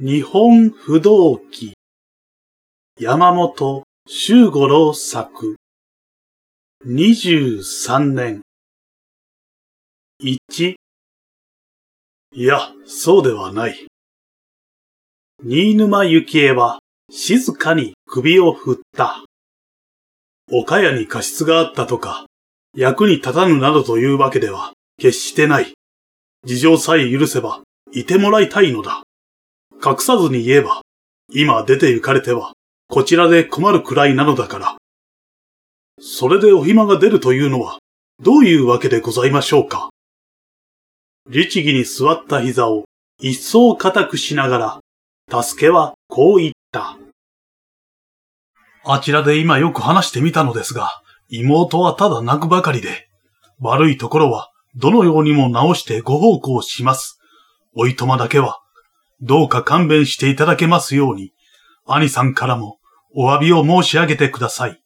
日本不動記山本周五郎作23年1いや、そうではない。新沼幸恵は静かに首を振った。岡谷に過失があったとか、役に立たぬなどというわけでは決してない。事情さえ許せば、いてもらいたいのだ。隠さずに言えば、今出て行かれては、こちらで困るくらいなのだから。それでお暇が出るというのは、どういうわけでございましょうか？律儀に座った膝を一層固くしながら、助けはこう言った。あちらで今よく話してみたのですが、妹はただ泣くばかりで、悪いところはどのようにも直してご奉公します。おいとまだけは、どうか勘弁していただけますように、兄さんからもお詫びを申し上げてください。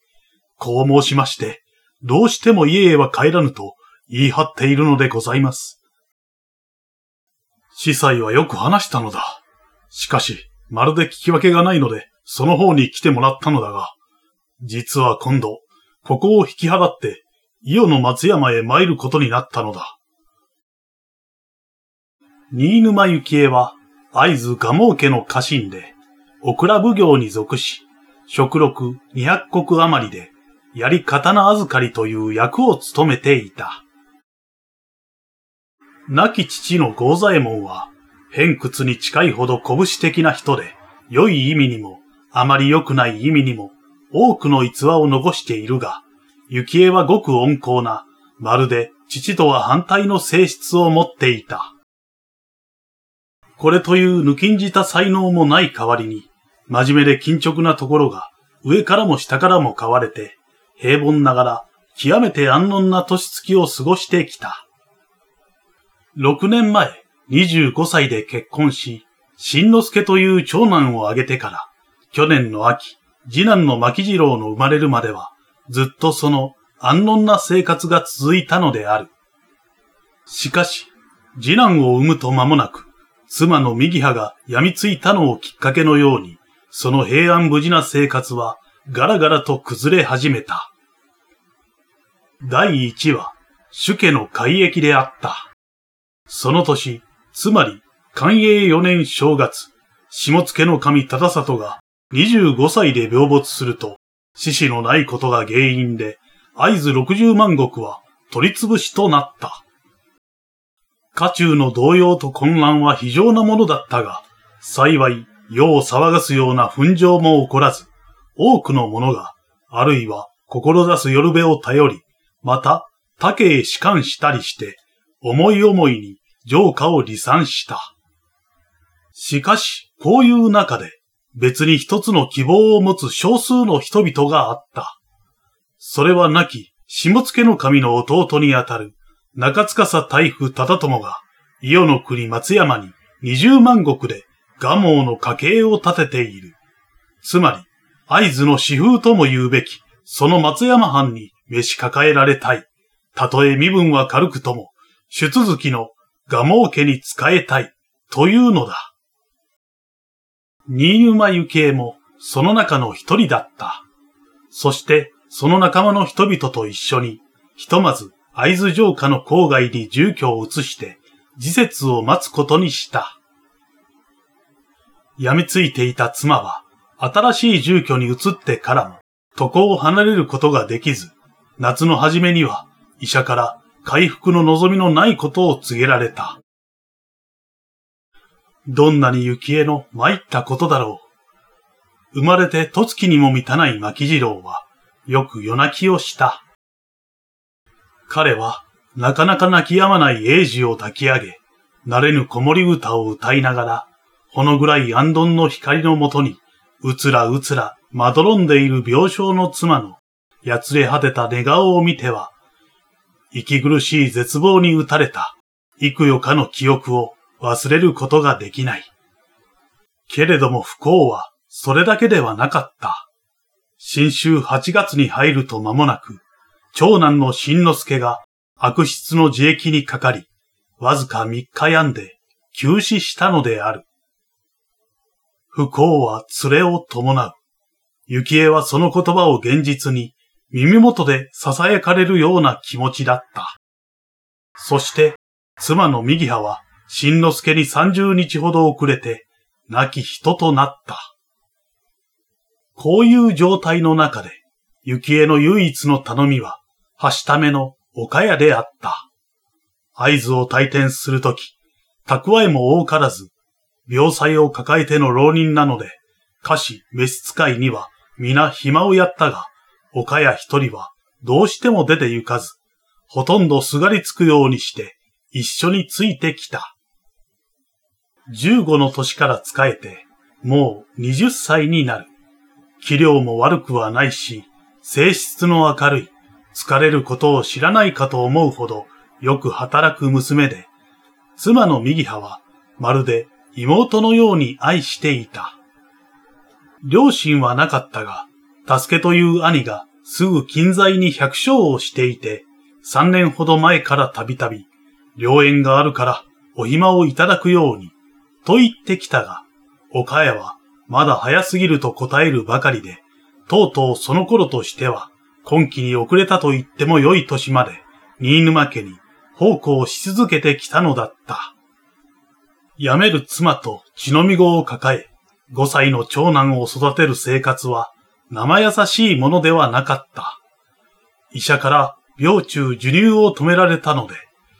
こう申しまして、どうしても家へは帰らぬと言い張っているのでございます。司祭はよく話したのだ。しかし、まるで聞き分けがないので、その方に来てもらったのだが、実は今度、ここを引き払って、伊予の松山へ参ることになったのだ。新沼幸恵は、会津蒲生家の家臣で、オクラ奉行に属し、食禄二百石余りで、槍刀預かりという役を務めていた。亡き父の豪左衛門は、偏屈に近いほど拳的な人で、良い意味にも、あまり良くない意味にも、多くの逸話を残しているが、幸恵はごく温厚な、まるで父とは反対の性質を持っていた。これという抜きんじた才能もない代わりに、真面目で緊直なところが、上からも下からも買われて、平凡ながら、極めて安穏な年月を過ごしてきた。6年前、25歳で結婚し、新之助という長男を挙げてから、去年の秋、次男の牧次郎の生まれるまでは、ずっとその安穏な生活が続いたのである。しかし、次男を産むと間もなく、妻の右派が病みついたのをきっかけのように、その平安無事な生活はガラガラと崩れ始めた。第一は、主家の改易であった。その年、つまり、寛永4年正月、下付の神忠里が25歳で病没すると、死死のないことが原因で、合図60万石は取り潰しとなった。家中の動揺と混乱は非常なものだったが、幸い世を騒がすような紛争も起こらず、多くの者が、あるいは志す夜べを頼り、また他家へ仕官したりして、思い思いに城下を離散した。しかし、こういう中で、別に一つの希望を持つ少数の人々があった。それは亡き、下付の神の弟にあたる、中司大夫忠友が、伊予の国松山に二十万石で蒲生の家計を立てている。つまり、合図の私風とも言うべき、その松山藩に召し抱えられたい。たとえ身分は軽くとも、出続きの蒲生家に仕えたい、というのだ。新沼幸恵もその中の一人だった。そしてその仲間の人々と一緒に、ひとまず会津城下の郊外に住居を移して、時節を待つことにした。病みついていた妻は、新しい住居に移ってからも、床を離れることができず、夏の初めには医者から回復の望みのないことを告げられた。どんなに幸恵の参ったことだろう。生まれて十月にも満たない牧次郎は、よく夜泣きをした。彼は、なかなか泣き止まない英治を抱き上げ、慣れぬ子守歌を歌いながら、ほのぐらい安頓の光のもとに、うつらうつら、まどろんでいる病床の妻の、やつれ果てた寝顔を見ては、息苦しい絶望に打たれた、幾夜かの記憶を忘れることができない。けれども不幸はそれだけではなかった。新秋8月に入ると間もなく、長男の新之助が悪質の自役にかかり、わずか3日病んで急死したのである。不幸は連れを伴う。幸恵はその言葉を現実に耳元で囁かれるような気持ちだった。そして、妻の右派は、新之助に30日ほど遅れて、亡き人となった。こういう状態の中で、幸恵の唯一の頼みは、はしための岡屋であった。合図を退店するとき、蓄えも多からず、病妻を抱えての浪人なので、歌詞、召使いには皆暇をやったが、岡谷一人はどうしても出て行かず、ほとんどすがりつくようにして一緒についてきた。15の年から仕えて、もう20歳になる。器量も悪くはないし、性質の明るい、疲れることを知らないかと思うほどよく働く娘で、妻の右派はまるで妹のように愛していた。両親はなかったが、助けという兄がすぐ近在に百姓をしていて、三年ほど前からたびたび、良縁があるからお暇をいただくように、と言ってきたが、岡谷はまだ早すぎると答えるばかりで、とうとうその頃としては、今期に遅れたと言っても良い年まで、新沼家に奉公し続けてきたのだった。辞める妻と血のみ子を抱え、5歳の長男を育てる生活は生優しいものではなかった。医者から病中授乳を止められたので、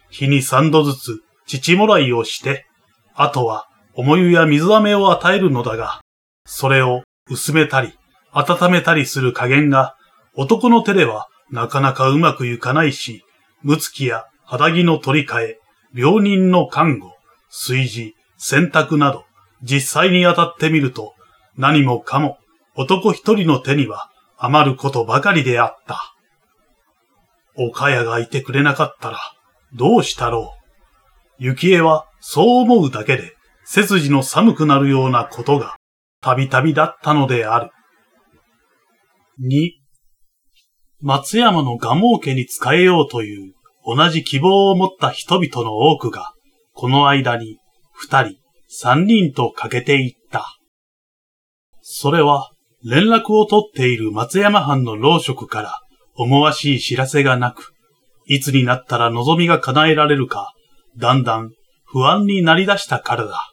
日に3度ずつ乳もらいをして、あとは重湯や水飴を与えるのだが、それを薄めたり、温めたりする加減が男の手ではなかなかうまくいかないし、むつきや肌着の取り替え、病人の看護、炊事、洗濯など、実際に当たってみると、何もかも男一人の手には余ることばかりであった。岡谷がいてくれなかったら、どうしたろう。幸恵はそう思うだけで、背筋の寒くなるようなことが、たびたびだったのである。2、松山の蒲生家に仕えようという同じ希望を持った人々の多くが、この間に二人、三人と欠けていった。それは、連絡を取っている松山藩の老職から思わしい知らせがなく、いつになったら望みが叶えられるか、だんだん不安になり出したからだ。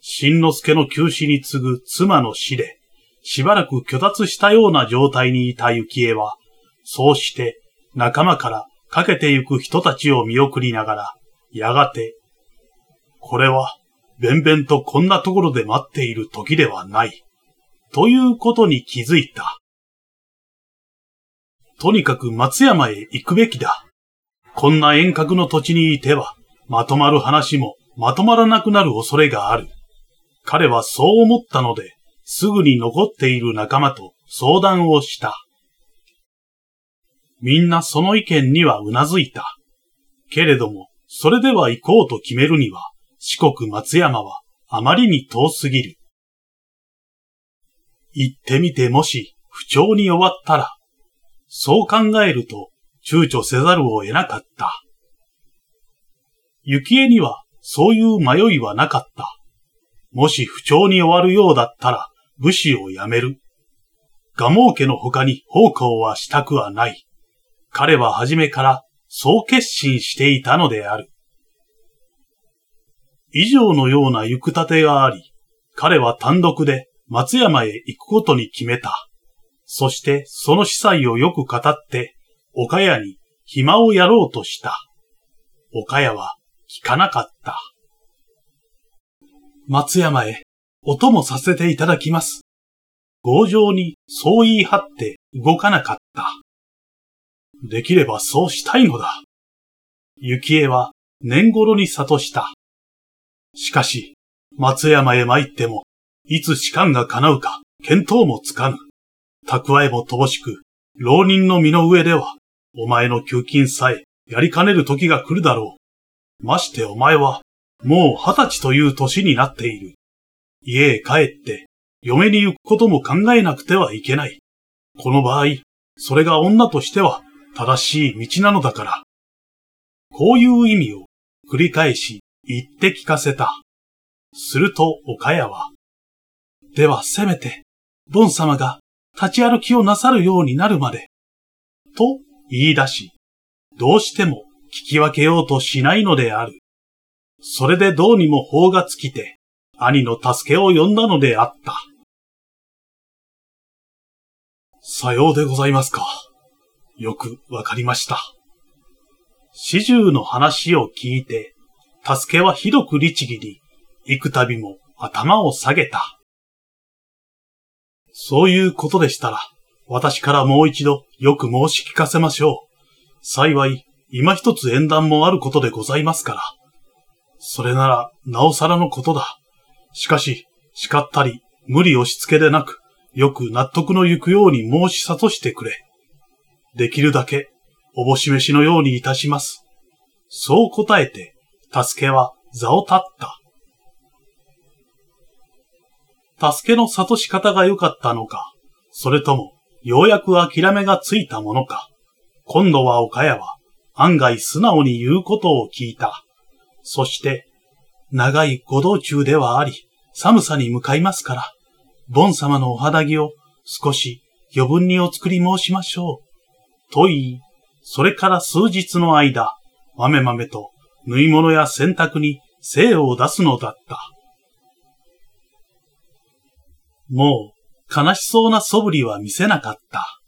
新之助の急死に次ぐ妻の死で、しばらく虚脱したような状態にいた幸恵は、そうして仲間からかけてゆく人たちを見送りながら、やがて、これはべんべんとこんなところで待っている時ではない。ということに気づいた。とにかく松山へ行くべきだ。こんな遠隔の土地にいては、まとまる話もまとまらなくなる恐れがある。彼はそう思ったので、すぐに残っている仲間と相談をした。みんなその意見にはうなずいた。けれども、それでは行こうと決めるには、四国松山はあまりに遠すぎる。行ってみてもし不調に終わったら、そう考えると躊躇せざるを得なかった。幸恵にはそういう迷いはなかった。もし不調に終わるようだったら武士を辞める。蒲生家の他に奉公はしたくはない。彼は初めからそう決心していたのである。以上のような行く立てがあり、彼は単独で松山へ行くことに決めた。そしてその司祭をよく語って、岡谷に暇をやろうとした。岡谷は聞かなかった。松山へお供させていただきます。強情にそう言い張って動かなかった。できればそうしたいのだ。幸恵は年頃に悟した。しかし、松山へ参っても、いつ士官が叶うか、見当もつかぬ。蓄えも乏しく、浪人の身の上では、お前の給金さえやりかねる時が来るだろう。ましてお前は、もう二十歳という年になっている。家へ帰って、嫁に行くことも考えなくてはいけない。この場合、それが女としては正しい道なのだから。こういう意味を繰り返し言って聞かせた。すると岡谷は、ではせめて、ボン様が立ち歩きをなさるようになるまで、と言い出し、どうしても聞き分けようとしないのである。それでどうにも法が尽きて、兄の助けを呼んだのであった。さようでございますか。よくわかりました。四十の話を聞いて、助けはひどく律儀に、幾度も頭を下げた。そういうことでしたら、私からもう一度よく申し聞かせましょう。幸い、今一つ縁談もあることでございますから。それなら、なおさらのことだ。しかし、叱ったり、無理押し付けでなく、よく納得のゆくように申し諭してくれ。できるだけ、おぼし飯のようにいたします。そう答えて、助けは座を立った。助けの諭し方が良かったのか、それとも、ようやく諦めがついたものか。今度は岡谷は、案外素直に言うことを聞いた。そして、長いご道中ではあり、寒さに向かいますから、ボン様のお肌着を少し余分にお作り申しましょう。と言い、それから数日の間、まめまめと縫い物や洗濯に精を出すのだった。もう悲しそうな素振りは見せなかった。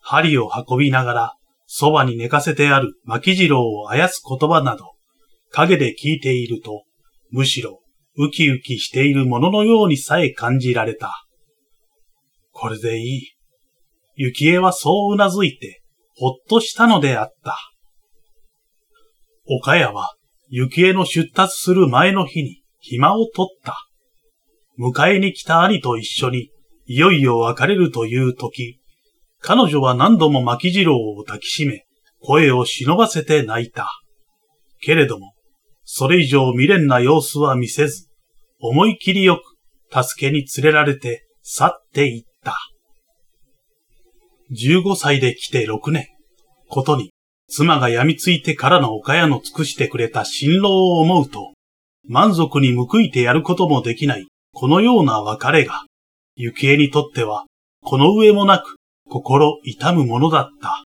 針を運びながら、そばに寝かせてある巻次郎をあやす言葉など、影で聞いていると、むしろウキウキしているもののようにさえ感じられた。これでいい。雪江はそううなずいて、ほっとしたのであった。岡谷は、雪江の出立する前の日に暇を取った。迎えに来た兄と一緒に、いよいよ別れるという時、彼女は何度も巻次郎を抱きしめ、声を忍ばせて泣いた。けれども、それ以上未練な様子は見せず、思い切りよく助けに連れられて去っていった。15歳で来て6年。ことに、妻が病みついてからの岡屋の尽くしてくれた辛労を思うと、満足に報いてやることもできない、このような別れが、幸恵にとっては、この上もなく、心痛むものだった。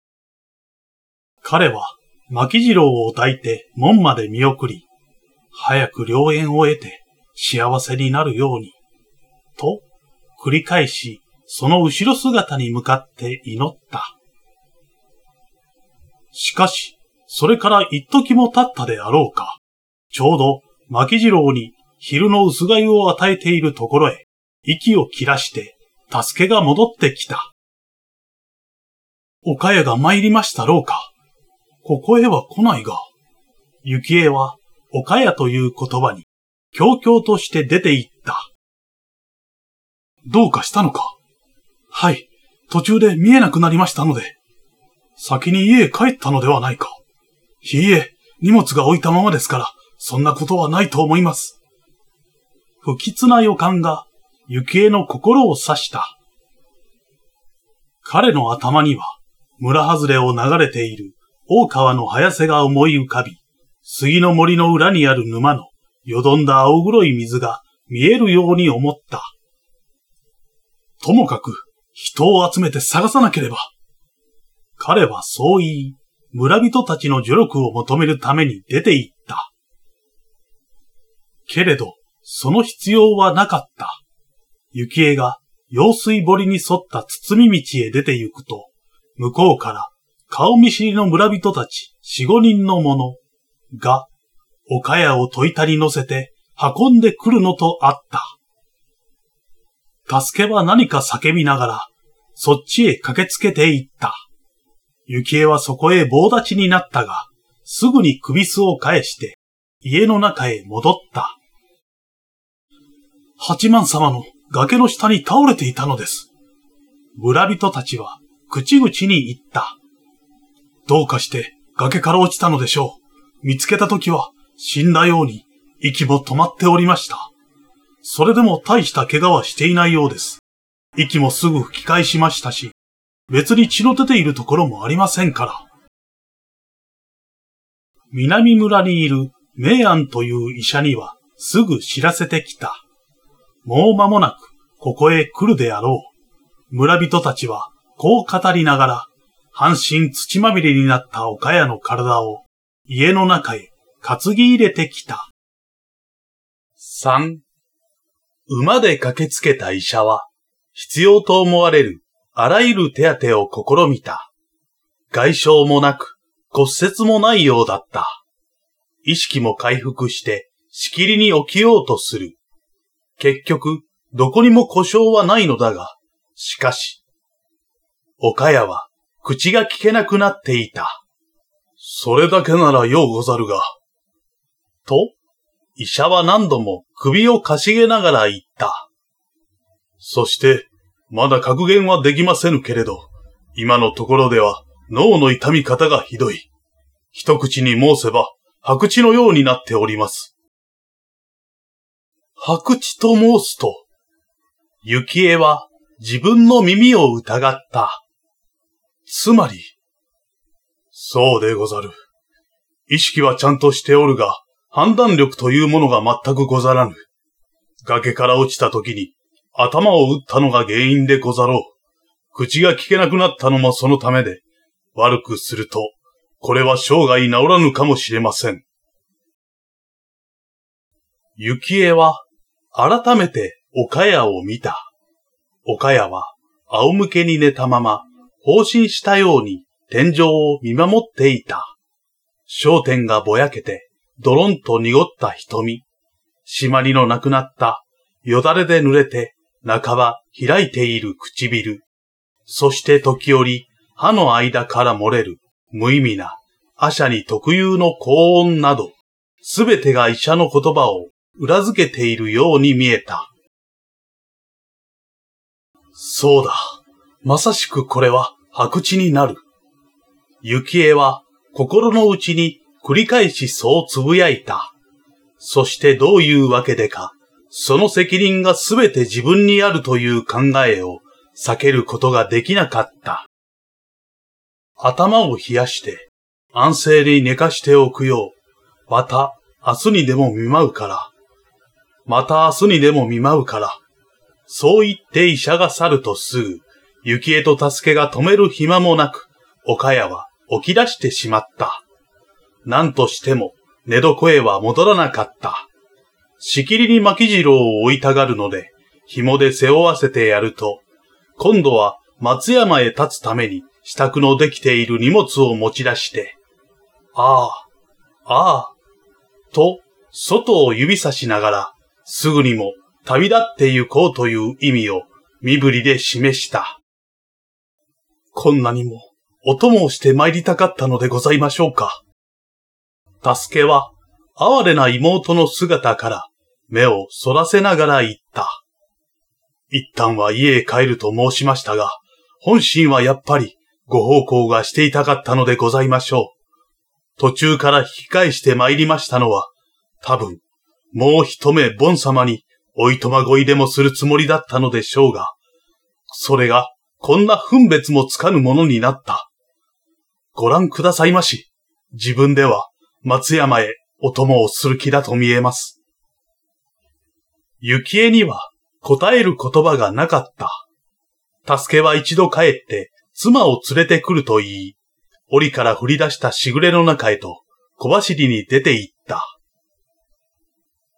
彼は、巻次郎を抱いて門まで見送り、早く良縁を得て幸せになるように、と、繰り返しその後ろ姿に向かって祈った。しかし、それから一時も経ったであろうか。ちょうど、巻次郎に昼の薄粥を与えているところへ、息を切らして、助けが戻ってきた。岡谷が参りましたろうか。ここへは来ないが、幸恵は、岡谷という言葉に、強々として出て行った。どうかしたのかはい。途中で見えなくなりましたので。先に家へ帰ったのではないか。いいえ、荷物が置いたままですから、そんなことはないと思います。不吉な予感が、幸恵の心を刺した。彼の頭には、村外れを流れている大川の早瀬が思い浮かび、杉の森の裏にある沼のよどんだ青黒い水が見えるように思った。ともかく、人を集めて探さなければ。彼はそう言い、村人たちの助力を求めるために出て行った。けれど、その必要はなかった。幸恵が用水堀に沿った包み道へ出て行くと、向こうから顔見知りの村人たち四五人の者が、岡屋を戸板に乗せて運んでくるのとあった。助けは何か叫びながら、そっちへ駆けつけていった。幸恵はそこへ棒立ちになったが、すぐに首巣を返して、家の中へ戻った。八幡様の崖の下に倒れていたのです。村人たちは口々に言った。どうかして崖から落ちたのでしょう。見つけた時は死んだように息も止まっておりました。それでも大した怪我はしていないようです。息もすぐ吹き返しましたし、別に血の出ているところもありませんから。南村にいる明安という医者にはすぐ知らせてきた。もう間もなくここへ来るであろう。村人たちは、こう語りながら、半身土まみれになった岡谷の体を家の中へ担ぎ入れてきた。三、馬で駆けつけた医者は、必要と思われるあらゆる手当を試みた。外傷もなく骨折もないようだった。意識も回復してしきりに起きようとする。結局、どこにも故障はないのだが、しかし、岡谷は口が聞けなくなっていた。それだけならようござるが。と、医者は何度も首をかしげながら言った。そして、まだ格言はできませぬけれど、今のところでは脳の痛み方がひどい。一口に申せば、白痴のようになっております。白痴と申すと、幸恵は自分の耳を疑った。つまり、そうでござる。意識はちゃんとしておるが、判断力というものが全くござらぬ。崖から落ちた時に頭を打ったのが原因でござろう。口が聞けなくなったのもそのためで、悪くすると、これは生涯治らぬかもしれません。幸恵は、改めて岡谷を見た。岡谷は、仰向けに寝たまま、放心したように天井を見守っていた。焦点がぼやけて、ドロンと濁った瞳。締まりのなくなった、よだれで濡れて、半ば開いている唇。そして時折、歯の間から漏れる、無意味な、阿者に特有の高音など、すべてが医者の言葉を裏付けているように見えた。そうだ。まさしくこれは白痴になる。幸恵は心の内に繰り返しそうつぶやいた。そしてどういうわけでか、その責任がすべて自分にあるという考えを避けることができなかった。頭を冷やして安静に寝かしておくよう、また明日にでも見舞うから、また明日にでも見舞うから、そう言って医者が去るとすぐ、幸恵と助けが止める暇もなく、岡谷は起き出してしまった。何としても寝床へは戻らなかった。しきりに巻次郎を追いたがるので、紐で背負わせてやると、今度は松山へ立つために支度のできている荷物を持ち出して、ああ、ああ、と、外を指さしながら、すぐにも旅立って行こうという意味を身振りで示した。こんなにもお供をして参りたかったのでございましょうか。助けは哀れな妹の姿から目をそらせながら言った。一旦は家へ帰ると申しましたが、本心はやっぱりご奉公がしていたかったのでございましょう。途中から引き返して参りましたのは、多分、もう一目ボン様においとまごいでもするつもりだったのでしょうが、それがこんな分別もつかぬものになった。ご覧くださいまし。自分では松山へお供をする気だと見えます。幸恵には答える言葉がなかった。助けは一度帰って妻を連れてくると言い、檻から振り出したしぐれの中へと小走りに出て行った。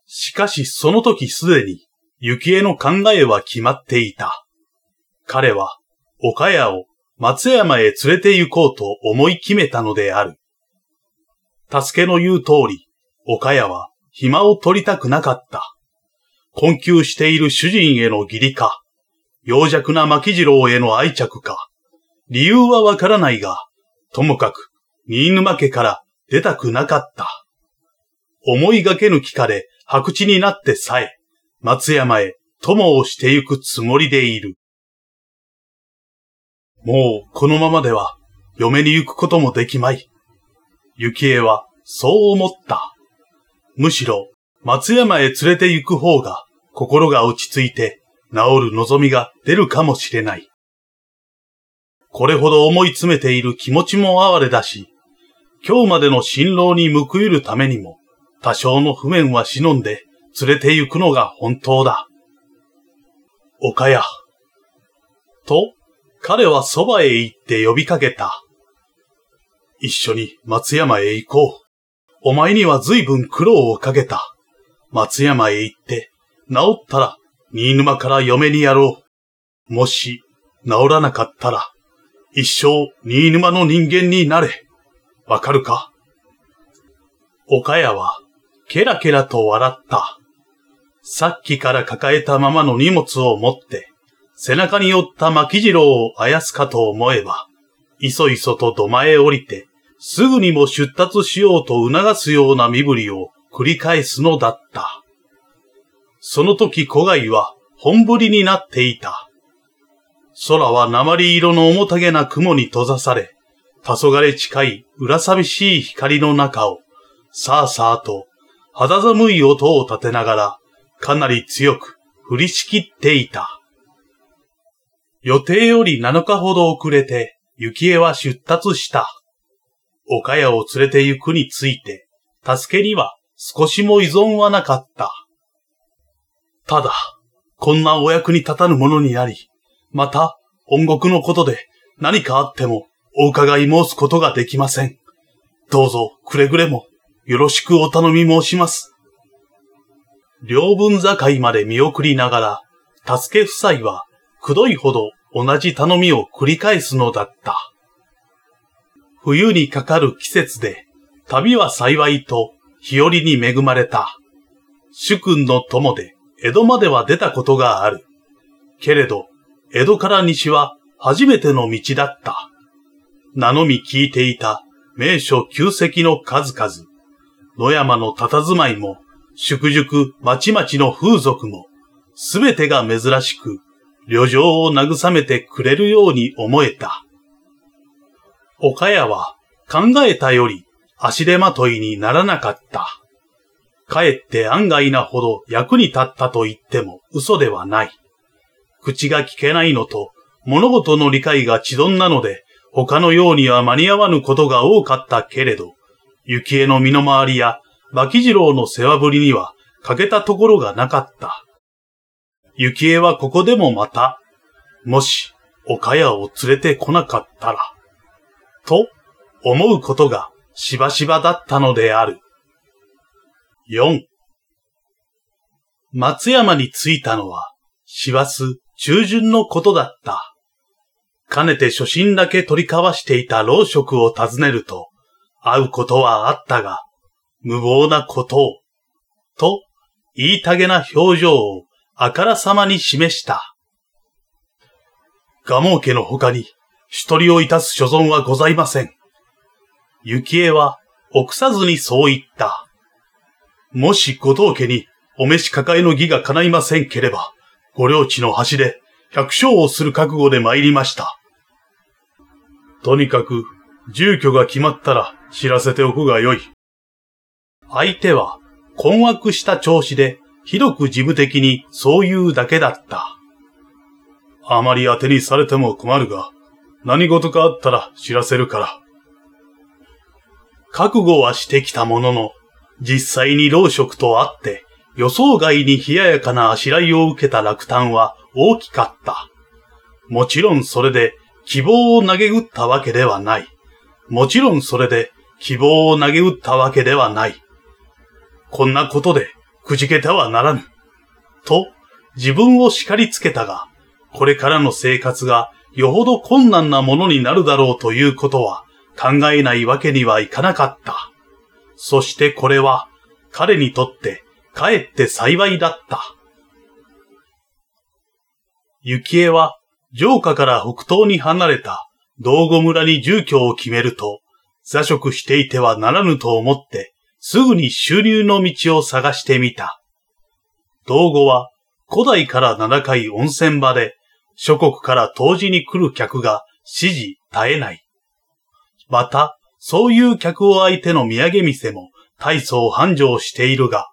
しかしその時すでに幸恵の考えは決まっていた。彼は岡谷を松山へ連れて行こうと思い決めたのである。助けの言う通り、岡谷は暇を取りたくなかった。困窮している主人への義理か、幼弱な牧次郎への愛着か、理由はわからないが、ともかく、新沼家から出たくなかった。思いがけぬ気かで白地になってさえ、松山へ友をしてゆくつもりでいる。もうこのままでは嫁に行くこともできまい。幸恵はそう思った。むしろ松山へ連れて行く方が心が落ち着いて治る望みが出るかもしれない。これほど思い詰めている気持ちも哀れだし、今日までの辛労に報いるためにも多少の不面は忍んで連れて行くのが本当だ。岡谷。と、彼はそばへ行って呼びかけた。一緒に松山へ行こう。お前には随分苦労をかけた。松山へ行って、治ったら、新沼から嫁にやろう。もし、治らなかったら、一生新沼の人間になれ。わかるか？岡谷は、ケラケラと笑った。さっきから抱えたままの荷物を持って、背中に寄った巻次郎をあやすかと思えば、いそいそと土間へ降りて、すぐにも出立しようと促すような身振りを繰り返すのだった。その時古外は本降りになっていた。空は鉛色の重たげな雲に閉ざされ、黄昏近い裏寂しい光の中を、さあさあと肌寒い音を立てながら、かなり強く降りしきっていた。予定より7日ほど遅れて、幸恵は出立した。岡谷を連れて行くについて、助けには少しも依存はなかった。ただ、こんなお役に立たぬものになり、また、音楽のことで何かあってもお伺い申すことができません。どうぞくれぐれもよろしくお頼み申します。両分境まで見送りながら、助け夫妻は、くどいほど同じ頼みを繰り返すのだった。冬にかかる季節で、旅は幸いと日和に恵まれた。主君の友で江戸までは出たことがある。けれど、江戸から西は初めての道だった。名のみ聞いていた名所旧跡の数々。野山の佇まいも、粛々まちまちの風俗も、すべてが珍しく、旅情を慰めてくれるように思えた。岡谷は考えたより足手まといにならなかった。かえって案外なほど役に立ったと言っても嘘ではない。口が聞けないのと物事の理解がちどんなので他のようには間に合わぬことが多かったけれど、幸恵の身の回りや馬木次郎の世話ぶりには欠けたところがなかった。幸恵はここでもまた、もし岡谷を連れてこなかったら、と思うことがしばしばだったのである。4松山に着いたのは、師走中旬のことだった。かねて初心だけ取り交わしていた老職を訪ねると、会うことはあったが、無謀なことを、と、言いたげな表情をあからさまに示した。蒲生家の他に一人をいたす所存はございません。幸恵は臆さずにそう言った。もし後藤家にお召し抱えの儀が叶いませんければ、ご領地の端で百姓をする覚悟で参りました。とにかく、住居が決まったら知らせておくがよい。相手は困惑した調子で、ひどく事務的にそう言うだけだった。あまり当てにされても困るが、何事かあったら知らせるから。覚悟はしてきたものの、実際に老職と会って、予想外に冷ややかなあしらいを受けた落胆は大きかった。もちろんそれで希望を投げ打ったわけではない。もちろんそれで希望を投げ打ったわけではない。こんなことでくじけてはならぬ。と自分を叱りつけたが、これからの生活がよほど困難なものになるだろうということは考えないわけにはいかなかった。そしてこれは彼にとってかえって幸いだった。幸恵は城下から北東に離れた道後村に住居を決めると、座職していてはならぬと思って、すぐに収入の道を探してみた。道後は古代から名高い温泉場で、諸国から当時に来る客が指示絶えない。また、そういう客を相手の土産店も大層繁盛しているが、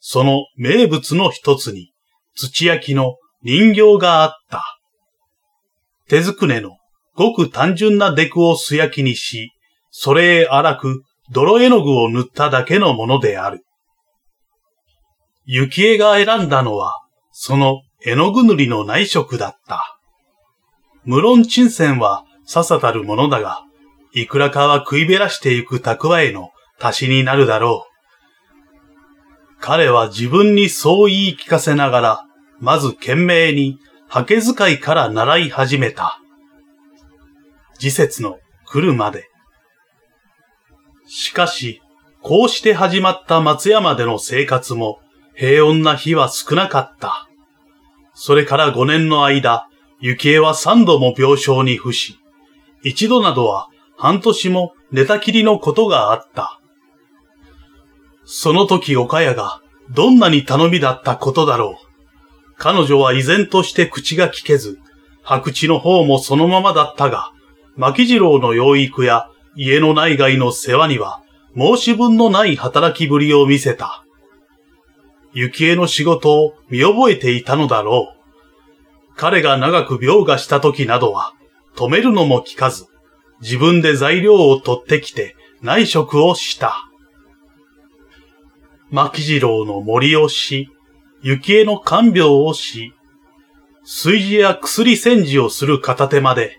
その名物の一つに土焼きの人形があった。手作ねのごく単純なデクを素焼きにし、それへ荒く泥絵の具を塗っただけのものである。雪江が選んだのは、その絵の具塗りの内職だった。無論陳線はささたるものだが、いくらかは食いべらしていく蓄えの足しになるだろう。彼は自分にそう言い聞かせながら、まず懸命に刷毛使いから習い始めた。時節の来るまで。しかし、こうして始まった松山での生活も平穏な日は少なかった。それから5年の間、幸恵は3度も病床に伏し、一度などは半年も寝たきりのことがあった。その時岡谷がどんなに頼みだったことだろう。彼女は依然として口が聞けず、白地の方もそのままだったが、牧次郎の養育や家の内外の世話には申し分のない働きぶりを見せた。幸恵の仕事を見覚えていたのだろう。彼が長く病がした時などは、止めるのも聞かず、自分で材料を取ってきて内職をした。牧次郎の森をし、幸恵の看病をし、炊事や薬煎じをする片手まで。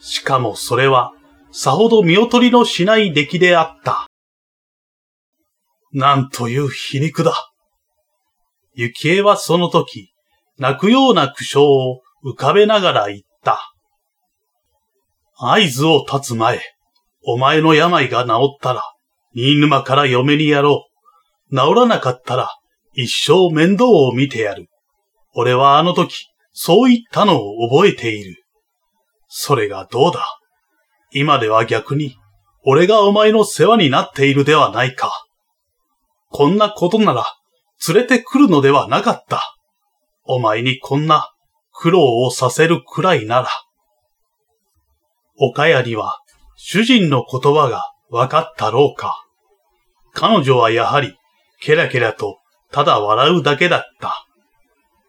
しかもそれは、さほど見劣りのしない出来であった。なんという皮肉だ。幸恵はその時、泣くような苦笑を浮かべながら言った。合図を立つ前、お前の病が治ったら、新沼から嫁にやろう。治らなかったら、一生面倒を見てやる。俺はあの時、そう言ったのを覚えている。それがどうだ？今では逆に、俺がお前の世話になっているではないか。こんなことなら、連れてくるのではなかった。お前にこんな苦労をさせるくらいなら。岡谷には、主人の言葉が分かったろうか。彼女はやはり、ケラケラとただ笑うだけだった。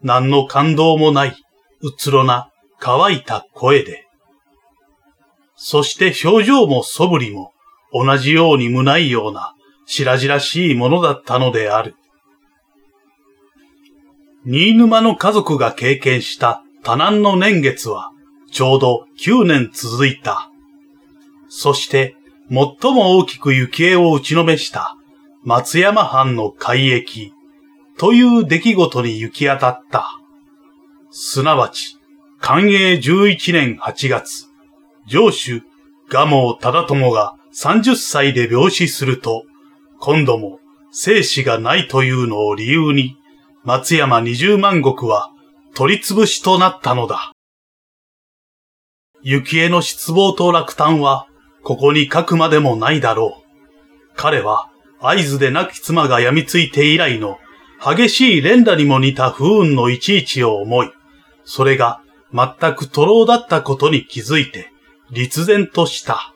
何の感動もない、うつろな、乾いた声で。そして表情も素振りも、同じように無ないような、白々しいものだったのである。新沼の家族が経験した多難の年月は、ちょうど9年続いた。そして、最も大きく行方を打ちのめした松山藩の海域、という出来事に行き当たった。すなわち、寛永11年8月、上主、蒲生忠友が30歳で病死すると、今度も生死がないというのを理由に、松山20万石は取り潰しとなったのだ。幸恵の失望と落胆は、ここに書くまでもないだろう。彼は、合図で亡き妻が病みついて以来の激しい連打にも似た不運のいちいちを思い、それが全く徒労だったことに気づいて、立然とした。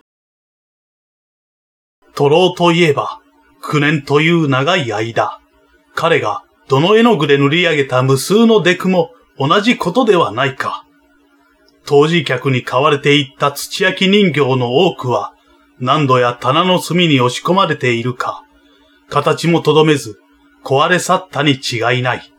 徒労といえば、九年という長い間、彼がどの絵の具で塗り上げた無数のデクも同じことではないか。当時客に買われていった土焼き人形の多くは、何度や棚の隅に押し込まれているか、形もとどめず、壊れ去ったに違いない。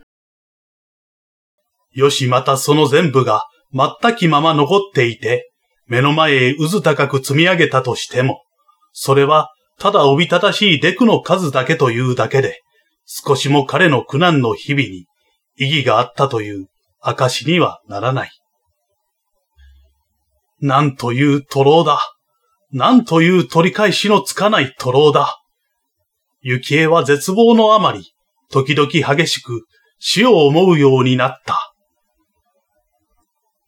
よしまたその全部が全きまま残っていて、目の前へ渦高く積み上げたとしても、それはただおびただしいデクの数だけというだけで、少しも彼の苦難の日々に意義があったという証にはならない。なんという徒労だ。なんという取り返しのつかない徒労だ。幸恵は絶望のあまり、時々激しく死を思うようになった。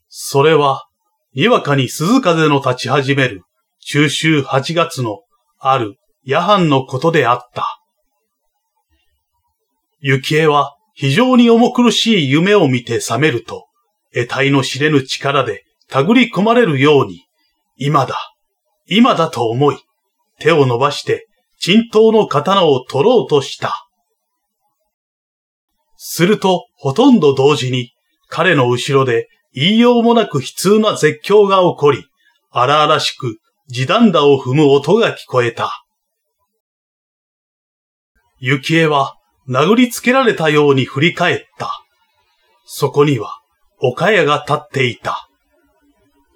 それは、にわかに鈴風の立ち始める中秋8月のある夜半のことであった。幸恵は非常に重苦しい夢を見て覚めると、得体の知れぬ力で手繰り込まれるように、今だ、今だと思い、手を伸ばして沈頭の刀を取ろうとした。すると、ほとんど同時に、彼の後ろで言いようもなく悲痛な絶叫が起こり、荒々しく地団打を踏む音が聞こえた。幸恵は殴りつけられたように振り返った。そこには、岡谷が立っていた。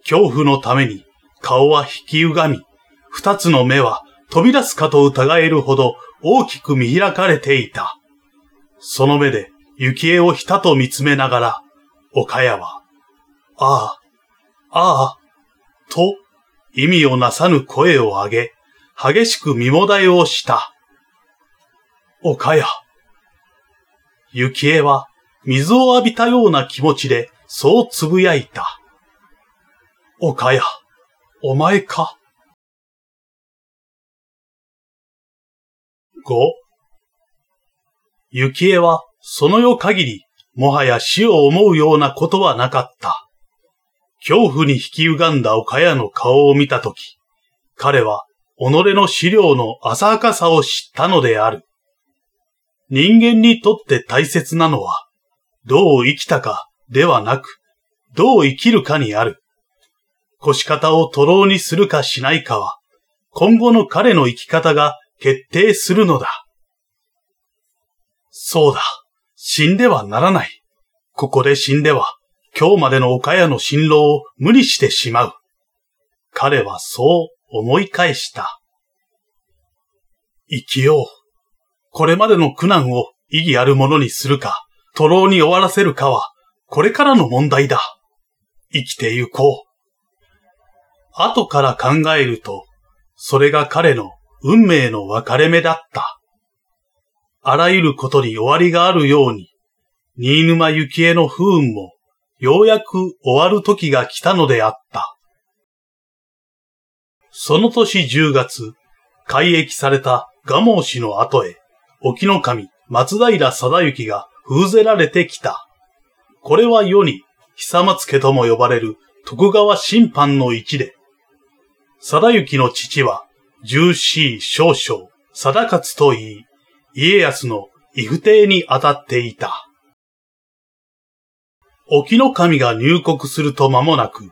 恐怖のために顔は引き歪み、二つの目は飛び出すかと疑えるほど大きく見開かれていた。その目で雪江をひたと見つめながら、岡谷は、ああ、ああ、と意味をなさぬ声を上げ、激しく身もだえをした。岡谷。雪江は水を浴びたような気持ちでそうつぶやいた。岡谷、お前か。五。雪江はその夜限り、もはや死を思うようなことはなかった。恐怖に引き歪んだ岡谷の顔を見たとき、彼は己の資料の浅はかさを知ったのである。人間にとって大切なのは、どう生きたかではなく、どう生きるかにある。腰方を徒労にするかしないかは、今後の彼の生き方が決定するのだ。そうだ。死んではならない。ここで死んでは、今日までの岡谷の辛労を無にしてしまう。彼はそう思い返した。生きよう。これまでの苦難を意義あるものにするか、徒労に終わらせるかは、これからの問題だ。生きてゆこう。後から考えると、それが彼の運命の分かれ目だった。あらゆることに終わりがあるように、新沼幸恵の不運も、ようやく終わる時が来たのであった。その年10月、改易された蒲生氏の後へ、沖の神松平貞之が封ぜられてきた。これは世に、久松家とも呼ばれる徳川審判の一で、貞之の父は、重視少将、貞勝と言い、家康の異不定に当たっていた。沖の神が入国すると間もなく、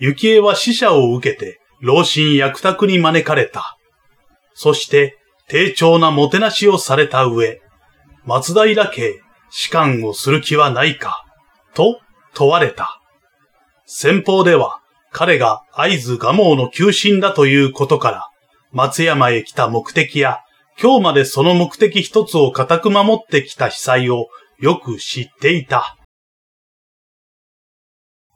幸恵は死者を受けて、老臣役宅に招かれた。そして、丁重なもてなしをされた上、松平家、士官をする気はないか、と問われた。先方では、彼が合図蒲生の求心だということから、松山へ来た目的や今日までその目的一つを固く守ってきた被災をよく知っていた。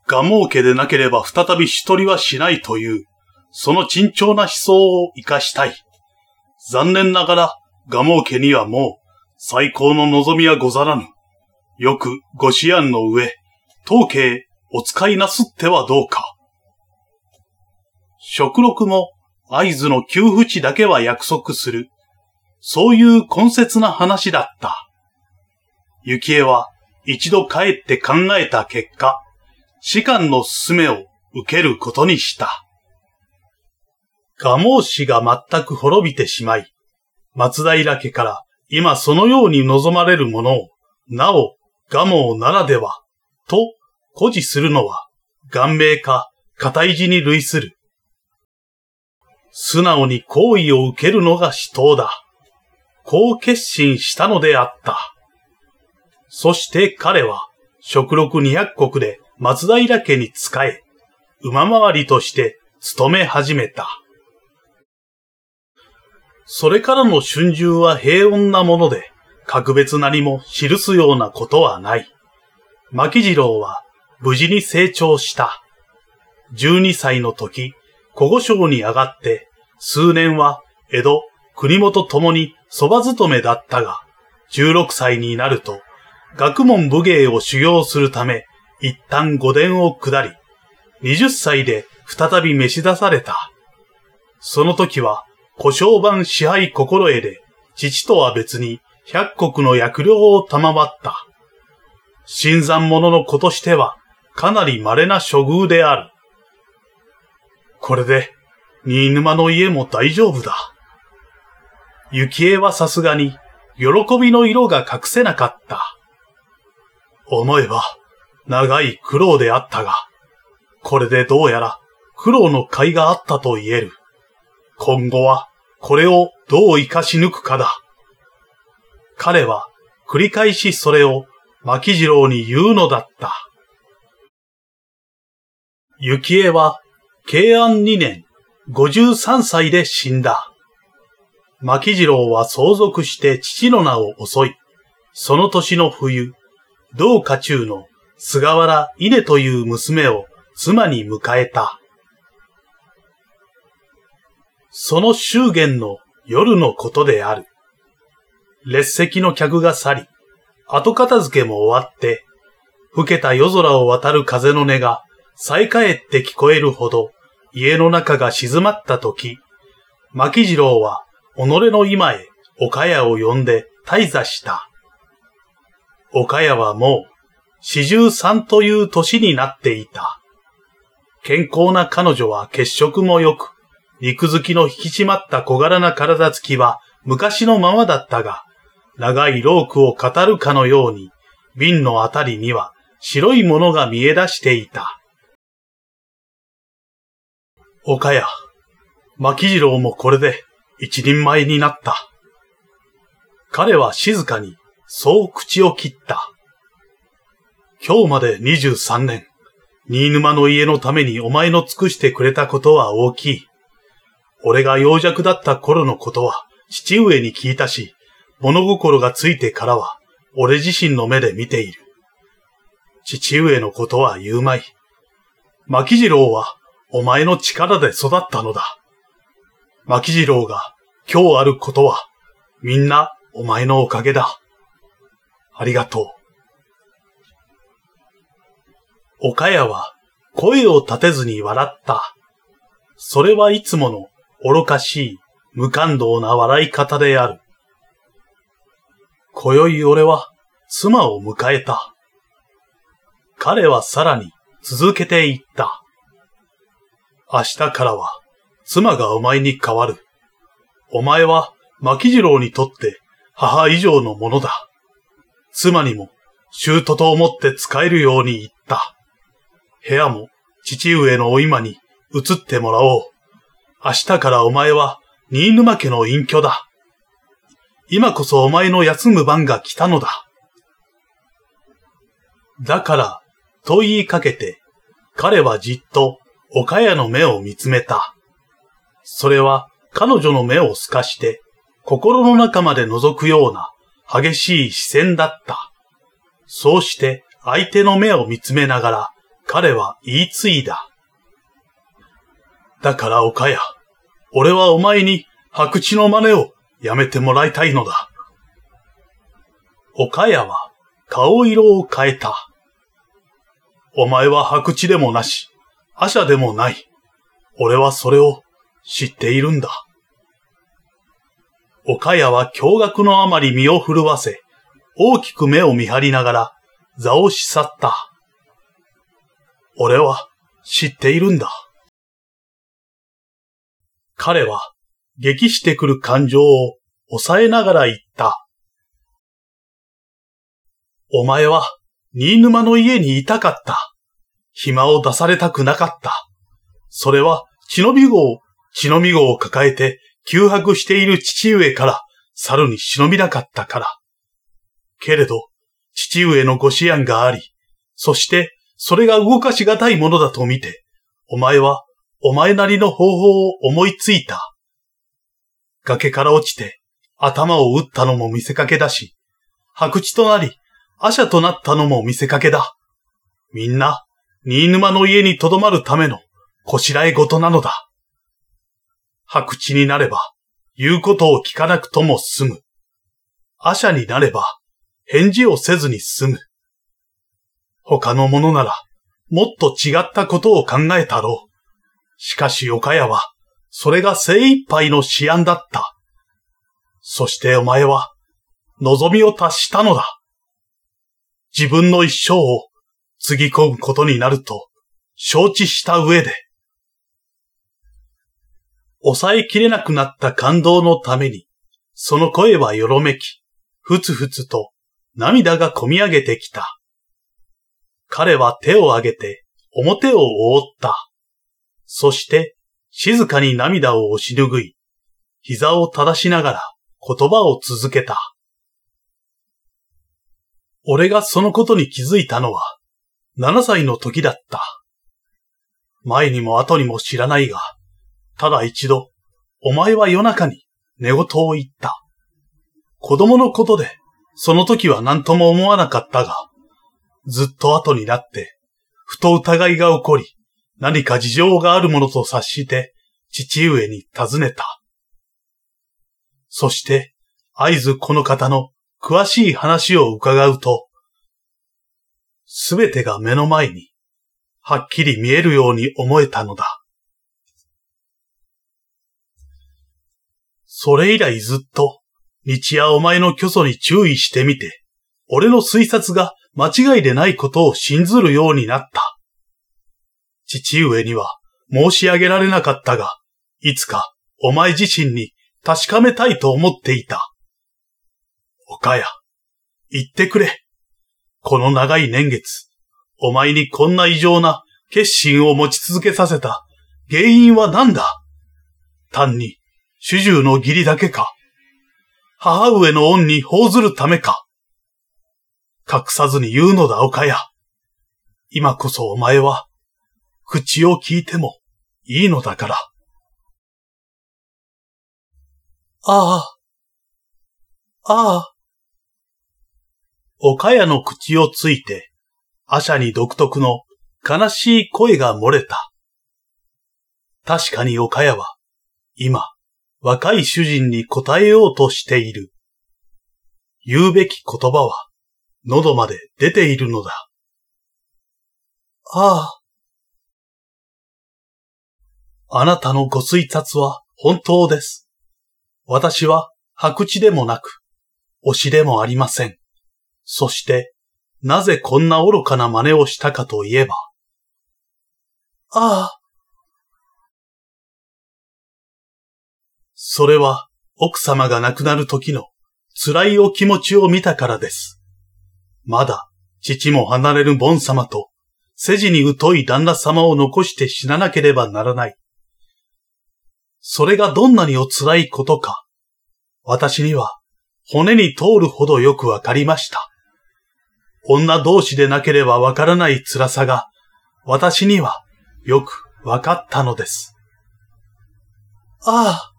蒲生家でなければ再び一人はしないという、その慎重な思想を活かしたい。残念ながら、蒲生家にはもう、最高の望みはござらぬ。よくご思案の上、当家お使いなすってはどうか。食録も合図の給付地だけは約束する。そういう根節な話だった。幸恵は一度帰って考えた結果、士官の勧めを受けることにした。蒲生氏が全く滅びてしまい、松平家から今そのように望まれるものを、なお蒲生ならでは、と誇示するのは、顔面か片意地に類する。素直に行為を受けるのが死闘だ。こう決心したのであった。そして彼は、食禄二百国で松平家に仕え、馬回りとして勤め始めた。それからの春秋は平穏なもので、格別何も記すようなことはない。牧次郎は無事に成長した。12歳の時、古語省に上がって、数年は江戸、国元ともに蕎麦勤めだったが、16歳になると、学問武芸を修行するため、一旦御殿を下り、20歳で再び召し出された。その時は、古商版支配心得で、父とは別に百国の役領を賜った。新参者の子としては、かなり稀な処遇である。これで、新沼の家も大丈夫だ。幸恵はさすがに、喜びの色が隠せなかった。思えば、長い苦労であったが、これでどうやら苦労の甲斐があったと言える。今後は、これをどう活かし抜くかだ。彼は、繰り返しそれを牧次郎に言うのだった。幸恵は、慶安2年、53歳で死んだ。牧次郎は相続して父の名を襲い、その年の冬、同家中の菅原稲という娘を妻に迎えた。その祝言の夜のことである。列席の客が去り、後片付けも終わって、吹けた夜空を渡る風の音が再え返って聞こえるほど家の中が静まった時、牧次郎は己の今へ岡谷を呼んで退座した。岡谷はもう四十三という年になっていた。健康な彼女は血色も良く、肉付きの引き締まった小柄な体つきは昔のままだったが、長いロークを語るかのように、瓶のあたりには白いものが見え出していた。岡谷、牧次郎もこれで一人前になった。彼は静かにそう口を切った。今日まで23年、新沼の家のためにお前の尽くしてくれたことは大きい。俺が幼弱だった頃のことは父上に聞いたし、物心がついてからは俺自身の目で見ている。父上のことは言うまい。牧次郎はお前の力で育ったのだ。牧次郎が今日あることはみんなお前のおかげだ。ありがとう。岡谷は声を立てずに笑った。それはいつもの愚かしい無感動な笑い方である。今宵俺は妻を迎えた。彼はさらに続けて言った。明日からは妻がお前に変わる。お前は牧次郎にとって母以上のものだ。妻にも姑と思って使えるように言った。部屋も父上のお今に移ってもらおう。明日からお前は新沼家の隠居だ。今こそお前の休む番が来たのだ。だから、と言いかけて、彼はじっと岡谷の目を見つめた。それは彼女の目を透かして、心の中まで覗くような激しい視線だった。そうして相手の目を見つめながら彼は言い継いだ。だから岡谷、俺はお前に白地の真似をやめてもらいたいのだ。岡谷は顔色を変えた。お前は白地でもなし、阿者でもない。俺はそれを知っているんだ。岡谷は驚愕のあまり身を震わせ、大きく目を見張りながら座をし去った。俺は知っているんだ。彼は激してくる感情を抑えながら言った。お前は新沼の家にいたかった。暇を出されたくなかった。それは血のみ号、血のみ号を抱えて窮迫している父上から猿に忍びなかったから。けれど、父上のご思案があり、そしてそれが動かしがたいものだと見て、お前はお前なりの方法を思いついた。崖から落ちて頭を打ったのも見せかけだし、白地となり、阿者となったのも見せかけだ。みんな、新沼の家に留まるためのこしらえ事なのだ。白地になれば、言うことを聞かなくとも済む。阿者になれば、返事をせずに済む。他の者なら、もっと違ったことを考えたろう。しかし岡谷は、それが精一杯の思案だった。そしてお前は、望みを達したのだ。自分の一生をつぎ込むことになると、承知した上で。抑えきれなくなった感動のために、その声はよろめき、ふつふつと涙がこみ上げてきた。彼は手を挙げて表を覆った。そして静かに涙を押し拭い、膝を正しながら言葉を続けた。俺がそのことに気づいたのは、7歳の時だった。前にも後にも知らないが、ただ一度、お前は夜中に寝言を言った。子供のことで、その時は何とも思わなかったが、ずっと後になって、ふと疑いが起こり、何か事情があるものと察して、父上に尋ねた。そして、合図この方の詳しい話を伺うと、すべてが目の前に、はっきり見えるように思えたのだ。それ以来ずっと、日夜お前の虚祖に注意してみて、俺の推察が間違いでないことを信ずるようになった。父上には申し上げられなかったが、いつかお前自身に確かめたいと思っていた。岡谷、言ってくれ。この長い年月、お前にこんな異常な決心を持ち続けさせた原因は何だ?単に主従の義理だけか母上の恩に報ずるためか隠さずに言うのだ、岡谷。今こそお前は、口を聞いてもいいのだから。ああ。ああ。岡谷の口をついて、阿舎に独特の悲しい声が漏れた。確かに岡谷は、今、若い主人に答えようとしている。言うべき言葉は、喉まで出ているのだ。ああ。あなたのご推察は本当です。私は白地でもなく、推しでもありません。そして、なぜこんな愚かな真似をしたかといえば。ああ。それは、奥様が亡くなる時の辛いお気持ちを見たからです。まだ、父も離れるボン様と、世辞に疎い旦那様を残して死ななければならない。それがどんなにお辛いことか、私には骨に通るほどよくわかりました。女同士でなければわからない辛さが、私にはよくわかったのです。ああ。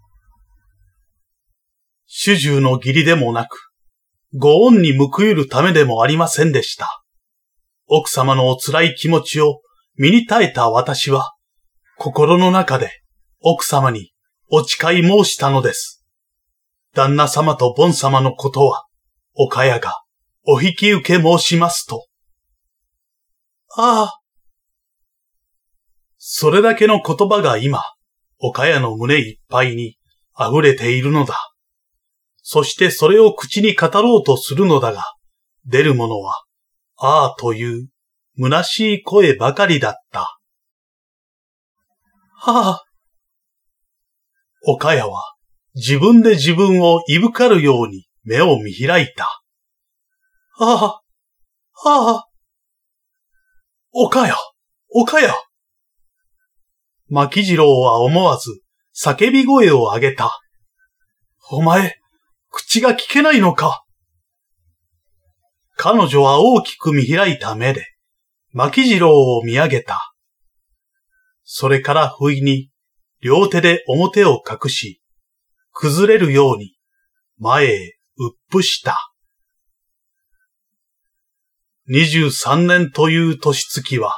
主従の義理でもなく、ご恩に報いるためでもありませんでした。奥様のお辛い気持ちを身に耐えた私は、心の中で奥様にお誓い申したのです。旦那様とボン様のことは、岡谷がお引き受け申しますと。ああ。それだけの言葉が今、岡谷の胸いっぱいに溢れているのだ。そしてそれを口に語ろうとするのだが、出るものは、ああという虚しい声ばかりだった。はあ。岡谷は自分で自分をいぶかるように目を見開いた。ああ、ああ。岡谷、岡谷。牧次郎は思わず叫び声を上げた。お前、口が聞けないのか彼女は大きく見開いた目で、牧次郎を見上げた。それから不意に、両手で表を隠し、崩れるように、前へうっぷした。二十三年という年月は、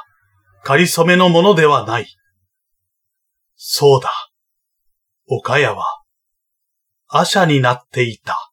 仮初めのものではない。そうだ。岡谷は、アシャになっていた。